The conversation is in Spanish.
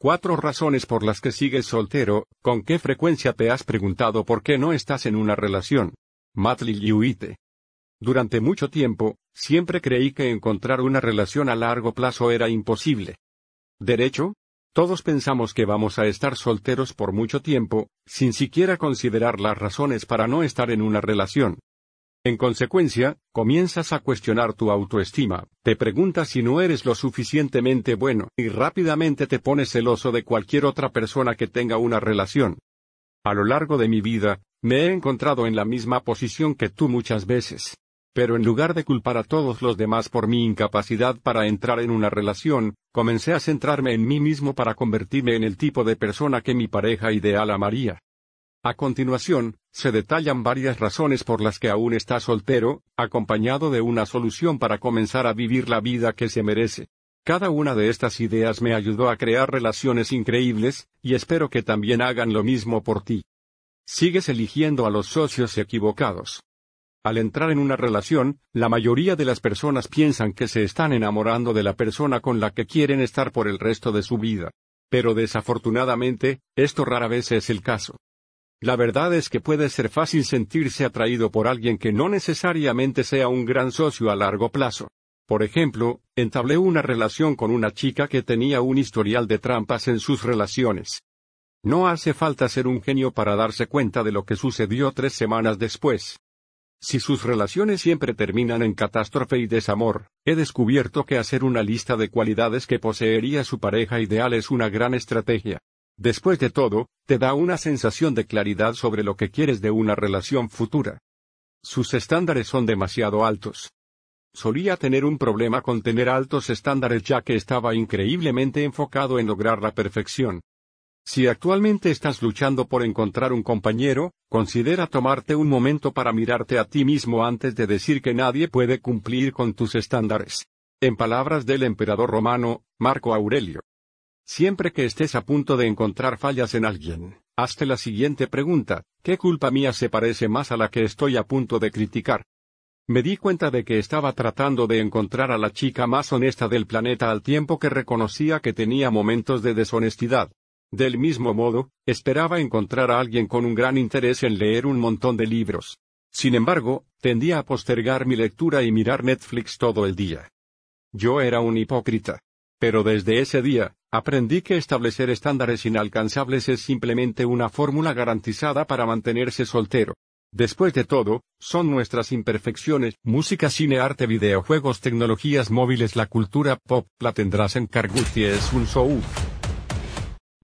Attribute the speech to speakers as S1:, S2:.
S1: Cuatro razones por las que sigues soltero, ¿con qué frecuencia te has preguntado por qué no estás en una relación? Matt Lillywhite. Durante mucho tiempo, siempre creí que encontrar una relación a largo plazo era imposible. ¿Derecho? Todos pensamos que vamos a estar solteros por mucho tiempo, sin siquiera considerar las razones para no estar en una relación. En consecuencia, comienzas a cuestionar tu autoestima, te preguntas si no eres lo suficientemente bueno, y rápidamente te pones celoso de cualquier otra persona que tenga una relación. A lo largo de mi vida, me he encontrado en la misma posición que tú muchas veces. Pero en lugar de culpar a todos los demás por mi incapacidad para entrar en una relación, comencé a centrarme en mí mismo para convertirme en el tipo de persona que mi pareja ideal amaría. A continuación, se detallan varias razones por las que aún está soltero, acompañado de una solución para comenzar a vivir la vida que se merece. Cada una de estas ideas me ayudó a crear relaciones increíbles, y espero que también hagan lo mismo por ti. Sigues eligiendo a los socios equivocados. Al entrar en una relación, la mayoría de las personas piensan que se están enamorando de la persona con la que quieren estar por el resto de su vida. Pero desafortunadamente, esto rara vez es el caso. La verdad es que puede ser fácil sentirse atraído por alguien que no necesariamente sea un gran socio a largo plazo. Por ejemplo, entablé una relación con una chica que tenía un historial de trampas en sus relaciones. No hace falta ser un genio para darse cuenta de lo que sucedió tres semanas después. Si sus relaciones siempre terminan en catástrofe y desamor, he descubierto que hacer una lista de cualidades que poseería su pareja ideal es una gran estrategia. Después de todo, te da una sensación de claridad sobre lo que quieres de una relación futura. Sus estándares son demasiado altos. Solía tener un problema con tener altos estándares ya que estaba increíblemente enfocado en lograr la perfección. Si actualmente estás luchando por encontrar un compañero, considera tomarte un momento para mirarte a ti mismo antes de decir que nadie puede cumplir con tus estándares. En palabras del emperador romano, Marco Aurelio. Siempre que estés a punto de encontrar fallas en alguien, hazte la siguiente pregunta, ¿qué culpa mía se parece más a la que estoy a punto de criticar? Me di cuenta de que estaba tratando de encontrar a la chica más honesta del planeta al tiempo que reconocía que tenía momentos de deshonestidad. Del mismo modo, esperaba encontrar a alguien con un gran interés en leer un montón de libros. Sin embargo, tendía a postergar mi lectura y mirar Netflix todo el día. Yo era un hipócrita. Pero desde ese día, aprendí que establecer estándares inalcanzables es simplemente una fórmula garantizada para mantenerse soltero. Después de todo, son nuestras imperfecciones, música, cine, arte, videojuegos, tecnologías móviles, la cultura pop, la tendrás en Carguti es un show.